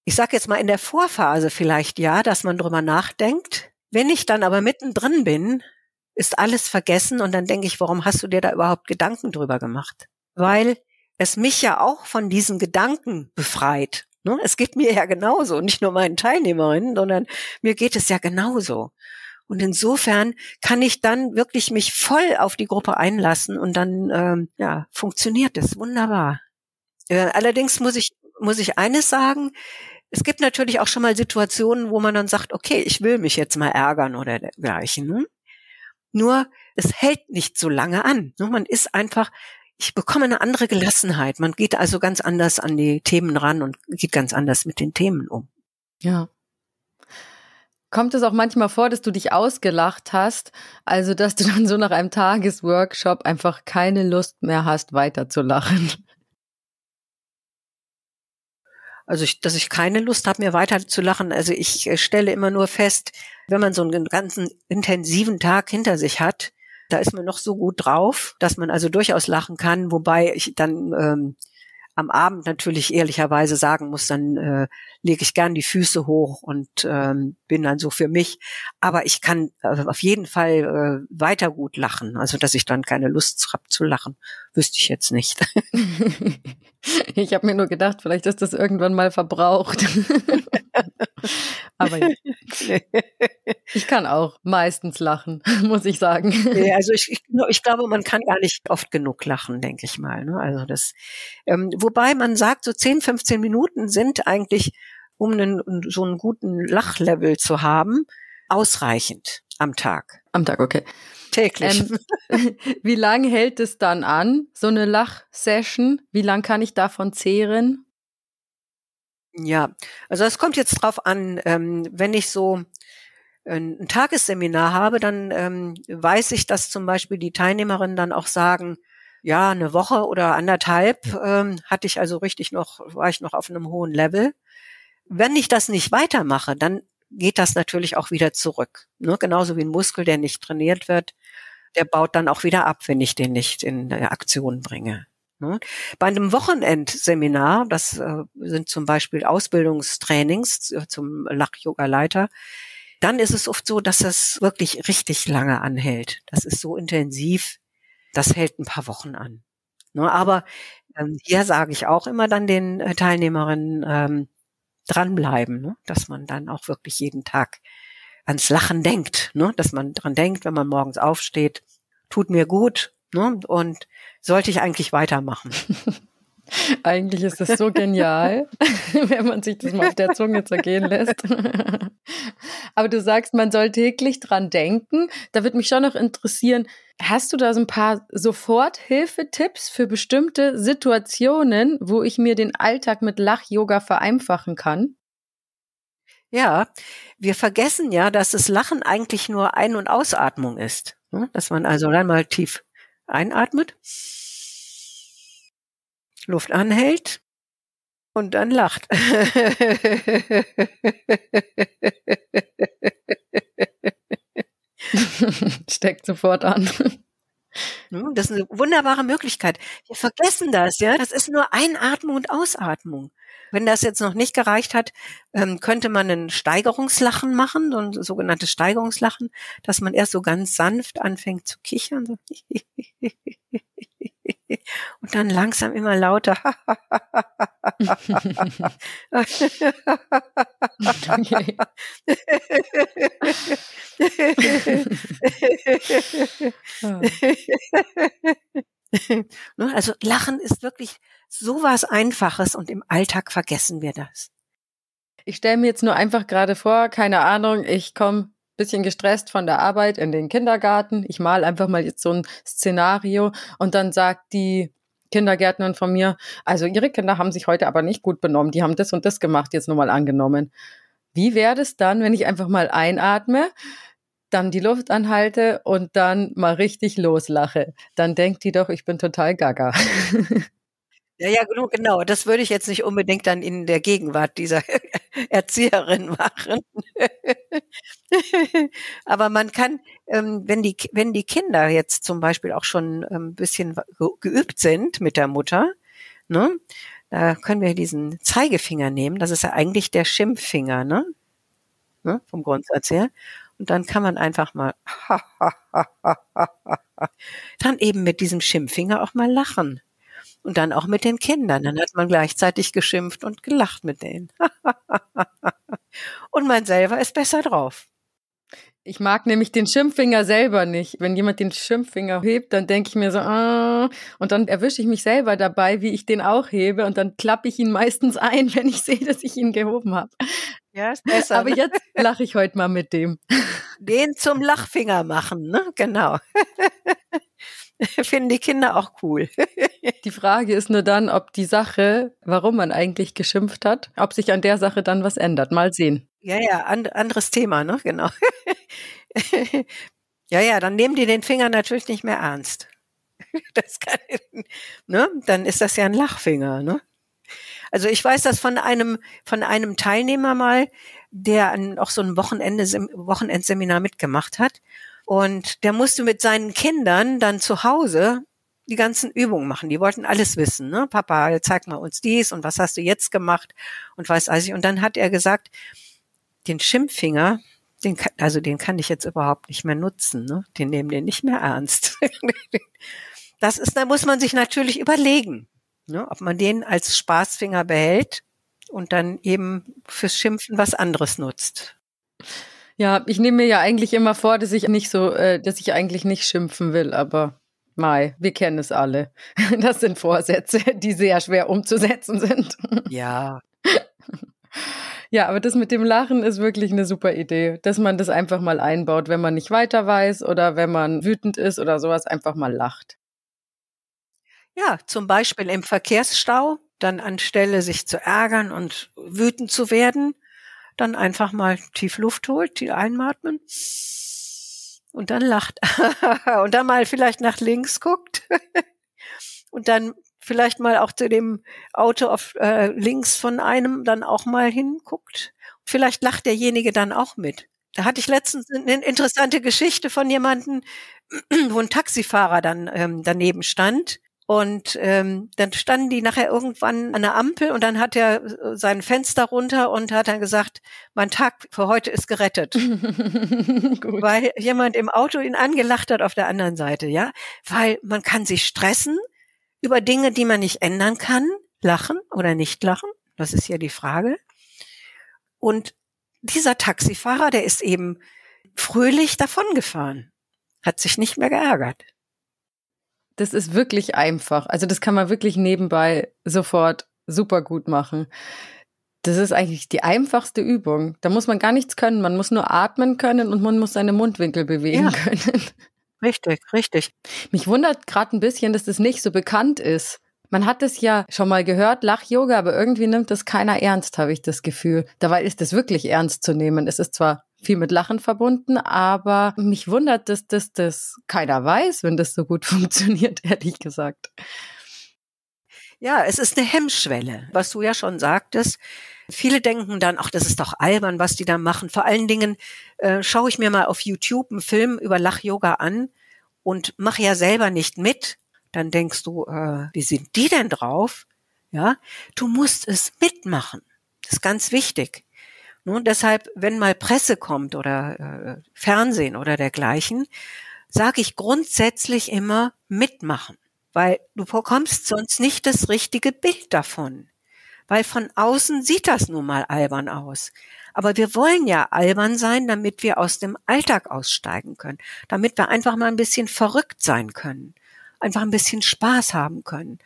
Ich sag jetzt mal in der Vorphase vielleicht ja, dass man drüber nachdenkt. Wenn ich dann aber mittendrin bin, ist alles vergessen und dann denke ich, warum hast du dir da überhaupt Gedanken drüber gemacht? Weil es mich ja auch von diesen Gedanken befreit. Ne? Es geht mir ja genauso, nicht nur meinen Teilnehmerinnen, sondern mir geht es ja genauso. Und insofern kann ich dann wirklich mich voll auf die Gruppe einlassen und dann ähm, ja funktioniert es wunderbar. Äh, allerdings muss ich muss ich eines sagen: Es gibt natürlich auch schon mal Situationen, wo man dann sagt, okay, ich will mich jetzt mal ärgern oder dergleichen. Ne? Nur es hält nicht so lange an. Ne? Man ist einfach ich bekomme eine andere Gelassenheit. Man geht also ganz anders an die Themen ran und geht ganz anders mit den Themen um. Ja. Kommt es auch manchmal vor, dass du dich ausgelacht hast, also dass du dann so nach einem Tagesworkshop einfach keine Lust mehr hast, weiterzulachen? Also, ich, dass ich keine Lust habe, mir weiter zu lachen. Also ich äh, stelle immer nur fest, wenn man so einen ganzen intensiven Tag hinter sich hat, da ist man noch so gut drauf, dass man also durchaus lachen kann, wobei ich dann ähm, am Abend natürlich ehrlicherweise sagen muss, dann äh, lege ich gern die Füße hoch und ähm, bin dann so für mich. Aber ich kann äh, auf jeden Fall äh, weiter gut lachen. Also dass ich dann keine Lust habe zu lachen, wüsste ich jetzt nicht. ich habe mir nur gedacht, vielleicht ist das irgendwann mal verbraucht. Aber ja. ich kann auch meistens lachen, muss ich sagen. Ja, also ich, ich, ich, glaube, man kann gar nicht oft genug lachen, denke ich mal. Ne? Also das, ähm, wobei man sagt, so 10, 15 Minuten sind eigentlich, um einen, so einen guten Lachlevel zu haben, ausreichend am Tag. Am Tag, okay. Täglich. Ähm, wie lange hält es dann an, so eine Lachsession? Wie lange kann ich davon zehren? Ja, also es kommt jetzt drauf an, ähm, wenn ich so ein Tagesseminar habe, dann ähm, weiß ich, dass zum Beispiel die Teilnehmerinnen dann auch sagen, ja, eine Woche oder anderthalb ähm, hatte ich also richtig noch, war ich noch auf einem hohen Level. Wenn ich das nicht weitermache, dann geht das natürlich auch wieder zurück. Ne? Genauso wie ein Muskel, der nicht trainiert wird, der baut dann auch wieder ab, wenn ich den nicht in Aktion bringe. Ne? Bei einem Wochenendseminar, das äh, sind zum Beispiel Ausbildungstrainings äh, zum Lach-Yoga-Leiter, dann ist es oft so, dass das wirklich richtig lange anhält. Das ist so intensiv, das hält ein paar Wochen an. Ne? Aber ähm, hier sage ich auch immer dann den äh, Teilnehmerinnen, ähm, dranbleiben, ne? dass man dann auch wirklich jeden Tag ans Lachen denkt, dass man dran denkt, wenn man morgens aufsteht, tut mir gut und sollte ich eigentlich weitermachen. Eigentlich ist das so genial, wenn man sich das mal auf der Zunge zergehen lässt. Aber du sagst, man soll täglich dran denken. Da würde mich schon noch interessieren, hast du da so ein paar Soforthilfetipps für bestimmte Situationen, wo ich mir den Alltag mit Lach-Yoga vereinfachen kann? Ja, wir vergessen ja, dass das Lachen eigentlich nur Ein- und Ausatmung ist. Ne? Dass man also dann mal tief einatmet Luft anhält und dann lacht. Steckt sofort an. Das ist eine wunderbare Möglichkeit. Wir vergessen das, ja. Das ist nur Einatmung und Ausatmung. Wenn das jetzt noch nicht gereicht hat, ähm, könnte man ein Steigerungslachen machen, so ein sogenanntes Steigerungslachen, dass man erst so ganz sanft anfängt zu kichern. So. und dann langsam immer lauter. Ne, also Lachen ist wirklich so was Einfaches und im Alltag vergessen wir das. Ich stelle mir jetzt nur einfach gerade vor, keine Ahnung, ich komme bisschen gestresst von der Arbeit in den Kindergarten. Ich mal einfach mal jetzt so ein Szenario und dann sagt die Kindergärtnerin von mir, also ihre Kinder haben sich heute aber nicht gut benommen, die haben das und das gemacht, jetzt nur mal angenommen. Wie wäre es dann, wenn ich einfach mal einatme, dann die Luft anhalte und dann mal richtig loslache? Dann denkt die doch, ich bin total gaga. Ja, ja, genau. Das würde ich jetzt nicht unbedingt dann in der Gegenwart dieser Erzieherin machen. Aber man kann, ähm, wenn die, wenn die Kinder jetzt zum Beispiel auch schon ein ähm, bisschen geübt sind mit der Mutter, ne, da können wir diesen Zeigefinger nehmen. Das ist ja eigentlich der Schimpffinger, ne? ne? Vom Grundsatz her. Und dann kann man einfach mal dann eben mit diesem Schimpffinger auch mal lachen. Und dann auch mit den Kindern. Dann hat man gleichzeitig geschimpft und gelacht mit denen. und man selber ist besser drauf. Ich mag nämlich den Schimpffinger selber nicht. Wenn jemand den Schimpffinger hebt, dann denke ich mir so, ah, und dann erwische ich mich selber dabei, wie ich den auch hebe, und dann klappe ich ihn meistens ein, wenn ich sehe, dass ich ihn gehoben habe. Ja, ist besser. Aber ne? jetzt lache ich heute mal mit dem. Den zum Lachfinger machen, ne? Genau. Finden die Kinder auch cool. die Frage ist nur dann, ob die Sache, warum man eigentlich geschimpft hat, ob sich an der Sache dann was ändert. Mal sehen. Ja, ja, and, anderes Thema, ne? Genau. ja, ja, dann nehmen die den Finger natürlich nicht mehr ernst. Das kann, ne? Dann ist das ja ein Lachfinger, ne? Also ich weiß das von einem, von einem Teilnehmer mal, der auch so ein Wochenende, Wochenendseminar mitgemacht hat. Und der musste mit seinen Kindern dann zu Hause die ganzen Übungen machen. Die wollten alles wissen. Ne? Papa, zeig mal uns dies und was hast du jetzt gemacht und weiß ich. Und dann hat er gesagt, den Schimpffinger, den also den kann ich jetzt überhaupt nicht mehr nutzen. Ne? Den nehmen den nicht mehr ernst. das ist, da muss man sich natürlich überlegen, ne? ob man den als Spaßfinger behält und dann eben fürs Schimpfen was anderes nutzt. Ja, ich nehme mir ja eigentlich immer vor, dass ich nicht so, äh, dass ich eigentlich nicht schimpfen will, aber Mai, wir kennen es alle. Das sind Vorsätze, die sehr schwer umzusetzen sind. Ja. Ja, aber das mit dem Lachen ist wirklich eine super Idee, dass man das einfach mal einbaut, wenn man nicht weiter weiß oder wenn man wütend ist oder sowas, einfach mal lacht. Ja, zum Beispiel im Verkehrsstau, dann anstelle sich zu ärgern und wütend zu werden, dann einfach mal tief Luft holt, die einatmen und dann lacht und dann mal vielleicht nach links guckt und dann vielleicht mal auch zu dem Auto auf äh, links von einem dann auch mal hinguckt. Vielleicht lacht derjenige dann auch mit. Da hatte ich letztens eine interessante Geschichte von jemanden, wo ein Taxifahrer dann ähm, daneben stand und ähm, dann standen die nachher irgendwann an der Ampel und dann hat er äh, sein Fenster runter und hat dann gesagt, mein Tag für heute ist gerettet. Weil jemand im Auto ihn angelacht hat auf der anderen Seite, ja. Weil man kann sich stressen über Dinge, die man nicht ändern kann, lachen oder nicht lachen. Das ist ja die Frage. Und dieser Taxifahrer, der ist eben fröhlich davongefahren, hat sich nicht mehr geärgert das ist wirklich einfach. Also das kann man wirklich nebenbei sofort super gut machen. Das ist eigentlich die einfachste Übung. Da muss man gar nichts können. Man muss nur atmen können und man muss seine Mundwinkel bewegen ja. können. Richtig, richtig. Mich wundert gerade ein bisschen, dass das nicht so bekannt ist. Man hat es ja schon mal gehört, Lach-Yoga, aber irgendwie nimmt das keiner ernst, habe ich das Gefühl. Dabei ist es wirklich ernst zu nehmen. Es ist zwar viel mit Lachen verbunden, aber mich wundert, dass das, das keiner weiß, wenn das so gut funktioniert, ehrlich gesagt. Ja, es ist eine Hemmschwelle, was du ja schon sagtest. Viele denken dann, ach, das ist doch albern, was die da machen. Vor allen Dingen äh, schaue ich mir mal auf YouTube einen Film über Lach-Yoga an und mache ja selber nicht mit. Dann denkst du, äh, wie sind die denn drauf? Ja, du musst es mitmachen. Das ist ganz wichtig. Nun, deshalb, wenn mal Presse kommt oder äh, Fernsehen oder dergleichen, sage ich grundsätzlich immer mitmachen, weil du bekommst sonst nicht das richtige Bild davon. Weil von außen sieht das nun mal albern aus. Aber wir wollen ja albern sein, damit wir aus dem Alltag aussteigen können, damit wir einfach mal ein bisschen verrückt sein können, einfach ein bisschen Spaß haben können.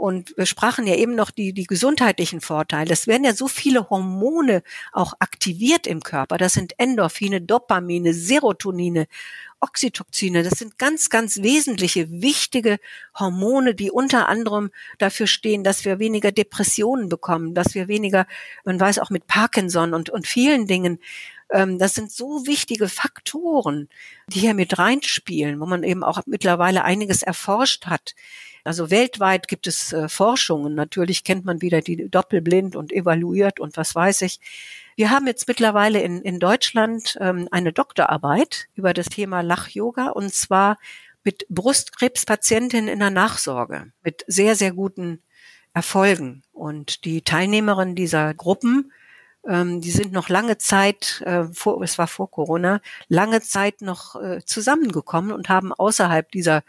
Und wir sprachen ja eben noch die, die gesundheitlichen Vorteile. Es werden ja so viele Hormone auch aktiviert im Körper. Das sind Endorphine, Dopamine, Serotonine, Oxytocine. Das sind ganz, ganz wesentliche, wichtige Hormone, die unter anderem dafür stehen, dass wir weniger Depressionen bekommen, dass wir weniger, man weiß auch mit Parkinson und, und vielen Dingen, das sind so wichtige Faktoren, die hier mit reinspielen, wo man eben auch mittlerweile einiges erforscht hat. Also weltweit gibt es äh, Forschungen. Natürlich kennt man wieder die doppelblind und evaluiert und was weiß ich. Wir haben jetzt mittlerweile in, in Deutschland ähm, eine Doktorarbeit über das Thema Lach-Yoga und zwar mit Brustkrebspatientinnen in der Nachsorge mit sehr, sehr guten Erfolgen. Und die Teilnehmerinnen dieser Gruppen, ähm, die sind noch lange Zeit, äh, vor, es war vor Corona, lange Zeit noch äh, zusammengekommen und haben außerhalb dieser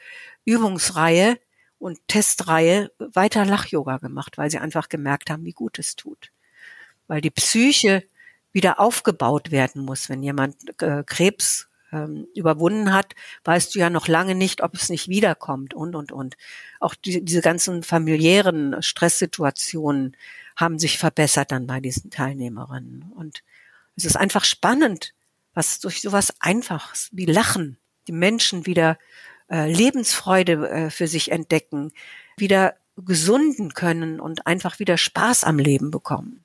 Übungsreihe und Testreihe weiter Lach-Yoga gemacht, weil sie einfach gemerkt haben, wie gut es tut. Weil die Psyche wieder aufgebaut werden muss. Wenn jemand äh, Krebs ähm, überwunden hat, weißt du ja noch lange nicht, ob es nicht wiederkommt und, und, und. Auch die, diese ganzen familiären Stresssituationen haben sich verbessert dann bei diesen Teilnehmerinnen. Und es ist einfach spannend, was durch sowas Einfaches wie Lachen die Menschen wieder äh, Lebensfreude äh, für sich entdecken, wieder gesunden können und einfach wieder Spaß am Leben bekommen.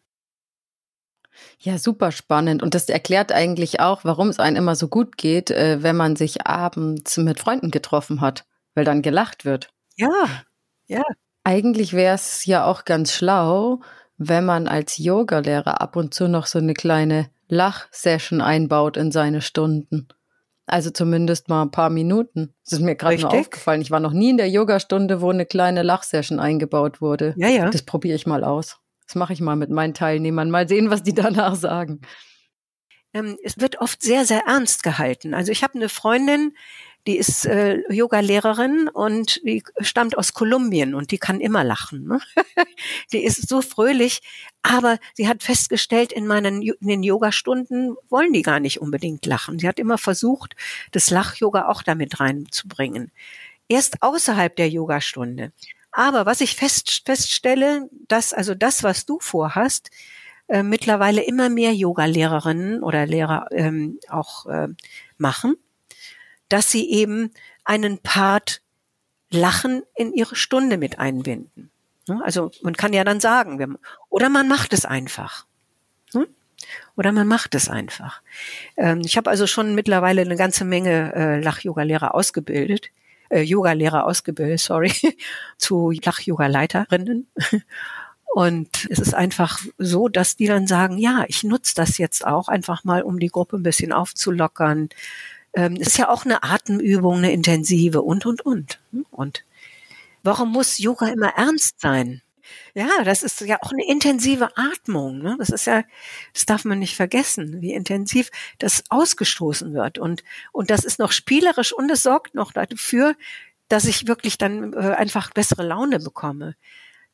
Ja, super spannend. Und das erklärt eigentlich auch, warum es einem immer so gut geht, äh, wenn man sich abends mit Freunden getroffen hat, weil dann gelacht wird. Ja, ja. Eigentlich wäre es ja auch ganz schlau, wenn man als Yogalehrer ab und zu noch so eine kleine Lachsession einbaut in seine Stunden. Also zumindest mal ein paar Minuten. Das ist mir gerade nur aufgefallen. Ich war noch nie in der Yogastunde, wo eine kleine Lachsession eingebaut wurde. Ja, ja. Das probiere ich mal aus. Das mache ich mal mit meinen Teilnehmern. Mal sehen, was die danach sagen. Ähm, es wird oft sehr, sehr ernst gehalten. Also ich habe eine Freundin, die ist äh, Yoga-Lehrerin und die stammt aus Kolumbien und die kann immer lachen. Ne? die ist so fröhlich, aber sie hat festgestellt, in meinen in den Yoga-Stunden wollen die gar nicht unbedingt lachen. Sie hat immer versucht, das Lach-Yoga auch damit reinzubringen. Erst außerhalb der Yogastunde. Aber was ich fest, feststelle, dass also das, was du vorhast, äh, mittlerweile immer mehr Yoga-Lehrerinnen oder Lehrer ähm, auch äh, machen dass sie eben einen Part Lachen in ihre Stunde mit einbinden. Also man kann ja dann sagen, oder man macht es einfach. Oder man macht es einfach. Ähm, ich habe also schon mittlerweile eine ganze Menge äh, Lach-Yoga-Lehrer ausgebildet, äh, Yoga-Lehrer ausgebildet, sorry, zu Lach-Yoga-Leiterinnen. Und es ist einfach so, dass die dann sagen, ja, ich nutze das jetzt auch einfach mal, um die Gruppe ein bisschen aufzulockern, ähm, ist ja auch eine Atemübung, eine intensive und, und, und. Und warum muss Yoga immer ernst sein? Ja, das ist ja auch eine intensive Atmung. Ne? Das ist ja, das darf man nicht vergessen, wie intensiv das ausgestoßen wird. Und, und das ist noch spielerisch und es sorgt noch dafür, dass ich wirklich dann äh, einfach bessere Laune bekomme.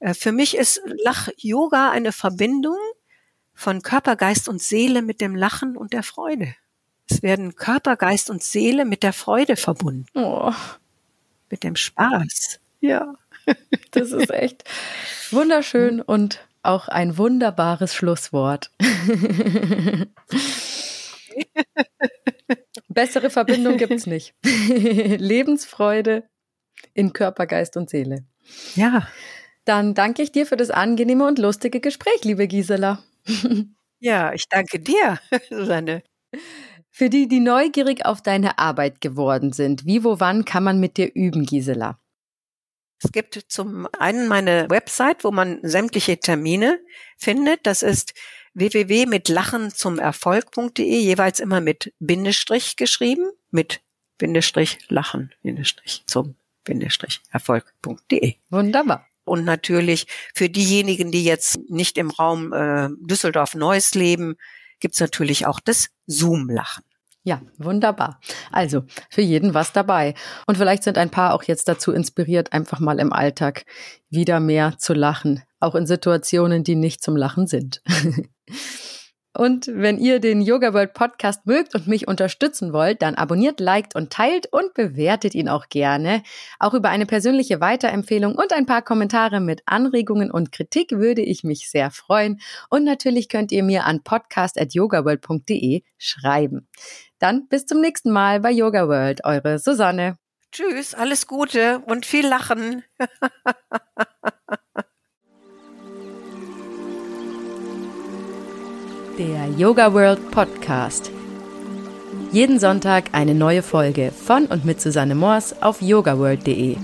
Äh, für mich ist Lach-Yoga eine Verbindung von Körper, Geist und Seele mit dem Lachen und der Freude. Es werden Körper, Geist und Seele mit der Freude verbunden. Oh. Mit dem Spaß. Ja. Das ist echt wunderschön und auch ein wunderbares Schlusswort. Bessere Verbindung gibt es nicht. Lebensfreude in Körper, Geist und Seele. Ja. Dann danke ich dir für das angenehme und lustige Gespräch, liebe Gisela. Ja, ich danke dir, Susanne. Für die, die neugierig auf deine Arbeit geworden sind, wie, wo, wann kann man mit dir üben, Gisela? Es gibt zum einen meine Website, wo man sämtliche Termine findet. Das ist www.mitlachenzumerfolg.de, jeweils immer mit Bindestrich geschrieben, mit Bindestrich lachen, Bindestrich zum Bindestrich Erfolg.de. Wunderbar. Und natürlich für diejenigen, die jetzt nicht im Raum äh, Düsseldorf-Neuss leben, gibt's natürlich auch das Zoom-Lachen. Ja, wunderbar. Also für jeden was dabei. Und vielleicht sind ein paar auch jetzt dazu inspiriert, einfach mal im Alltag wieder mehr zu lachen, auch in Situationen, die nicht zum Lachen sind. Und wenn ihr den Yoga World Podcast mögt und mich unterstützen wollt, dann abonniert, liked und teilt und bewertet ihn auch gerne. Auch über eine persönliche Weiterempfehlung und ein paar Kommentare mit Anregungen und Kritik würde ich mich sehr freuen. Und natürlich könnt ihr mir an podcast.yogaworld.de schreiben. Dann bis zum nächsten Mal bei Yoga World, eure Susanne. Tschüss, alles Gute und viel Lachen. Der Yoga World Podcast. Jeden Sonntag eine neue Folge von und mit Susanne Moors auf yogaworld.de.